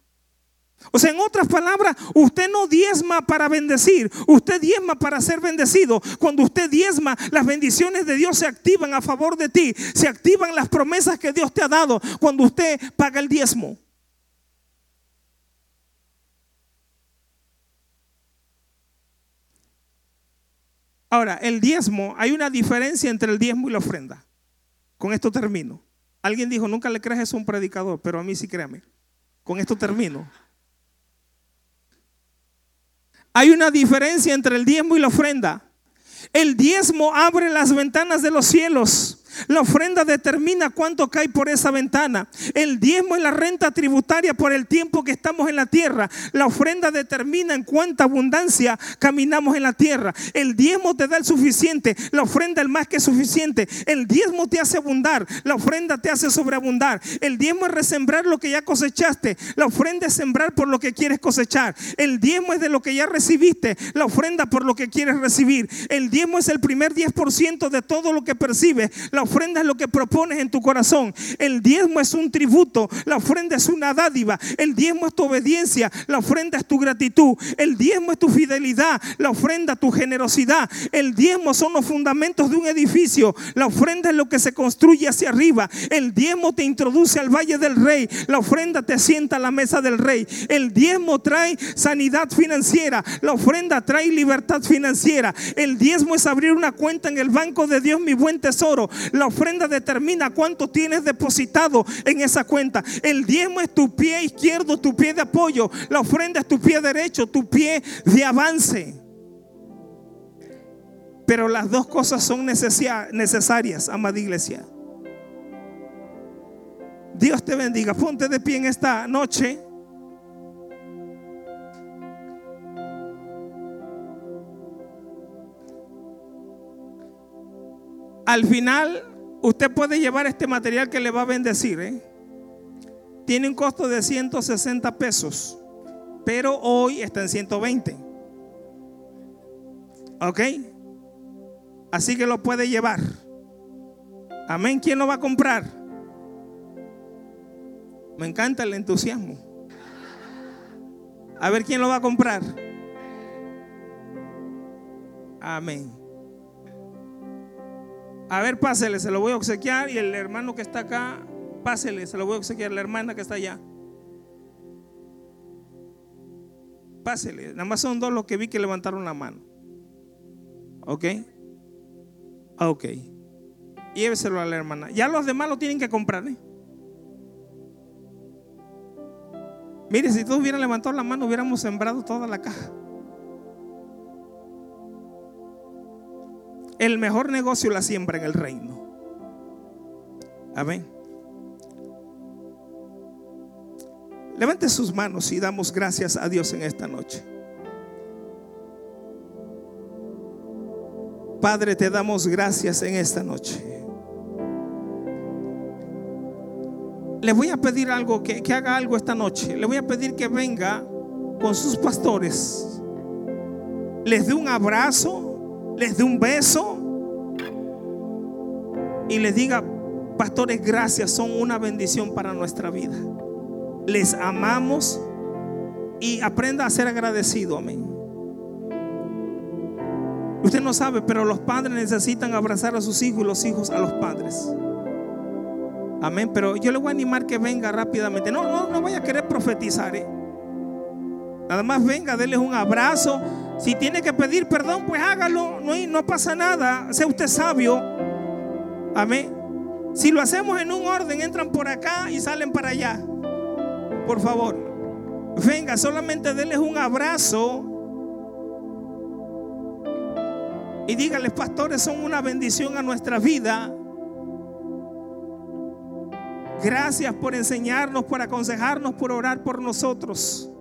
O sea, en otras palabras, usted no diezma para bendecir, usted diezma para ser bendecido. Cuando usted diezma, las bendiciones de Dios se activan a favor de ti, se activan las promesas que Dios te ha dado cuando usted paga el diezmo. Ahora, el diezmo, hay una diferencia entre el diezmo y la ofrenda. Con esto termino. Alguien dijo, nunca le crees a un predicador, pero a mí sí créame. Con esto termino. Hay una diferencia entre el diezmo y la ofrenda. El diezmo abre las ventanas de los cielos la ofrenda determina cuánto cae por esa ventana. El diezmo es la renta tributaria por el tiempo que estamos en la tierra. La ofrenda determina en cuánta abundancia caminamos en la tierra. El diezmo te da el suficiente, la ofrenda el más que suficiente. El diezmo te hace abundar, la ofrenda te hace sobreabundar. El diezmo es resembrar lo que ya cosechaste. La ofrenda es sembrar por lo que quieres cosechar. El diezmo es de lo que ya recibiste, la ofrenda por lo que quieres recibir. El diezmo es el primer 10% de todo lo que percibes. La ofrenda es lo que propones en tu corazón. El diezmo es un tributo. La ofrenda es una dádiva. El diezmo es tu obediencia. La ofrenda es tu gratitud. El diezmo es tu fidelidad. La ofrenda tu generosidad. El diezmo son los fundamentos de un edificio. La ofrenda es lo que se construye hacia arriba. El diezmo te introduce al valle del rey. La ofrenda te sienta a la mesa del rey. El diezmo trae sanidad financiera. La ofrenda trae libertad financiera. El diezmo es abrir una cuenta en el banco de Dios, mi buen tesoro. La ofrenda determina cuánto tienes depositado en esa cuenta. El diezmo es tu pie izquierdo, tu pie de apoyo. La ofrenda es tu pie derecho, tu pie de avance. Pero las dos cosas son necesarias, amada iglesia. Dios te bendiga. Ponte de pie en esta noche. Al final, usted puede llevar este material que le va a bendecir. ¿eh? Tiene un costo de 160 pesos, pero hoy está en 120. ¿Ok? Así que lo puede llevar. Amén. ¿Quién lo va a comprar? Me encanta el entusiasmo. A ver quién lo va a comprar. Amén. A ver, pásele, se lo voy a obsequiar. Y el hermano que está acá, pásele, se lo voy a obsequiar. La hermana que está allá. Pásele. Nada más son dos los que vi que levantaron la mano. ¿Ok? Ok. Lléveselo a la hermana. Ya los demás lo tienen que comprar. ¿eh? Mire, si todos hubieran levantado la mano, hubiéramos sembrado toda la caja. El mejor negocio la siembra en el reino. Amén. Levante sus manos y damos gracias a Dios en esta noche. Padre, te damos gracias en esta noche. Le voy a pedir algo, que, que, haga algo esta noche. Le voy a pedir que venga con sus pastores. Les dé un abrazo, les dé un beso y les diga, pastores, gracias, son una bendición para nuestra vida les amamos y aprenda a ser agradecido. Amén. Usted no sabe, pero los padres necesitan abrazar a sus hijos y los hijos a los padres. Amén. Pero yo le voy a animar que venga rápidamente. No, no, no vaya a querer profetizar. ¿eh? Nada más venga, denle un abrazo. Si tiene que pedir perdón, pues hágalo. No, no pasa nada. Sea usted sabio. Amén. Si lo hacemos en un orden, entran por acá y salen para allá por favor, venga, solamente denles un abrazo. Y díganles, pastores, son una bendición a nuestra vida. Gracias por enseñarnos, por aconsejarnos, por orar por nosotros.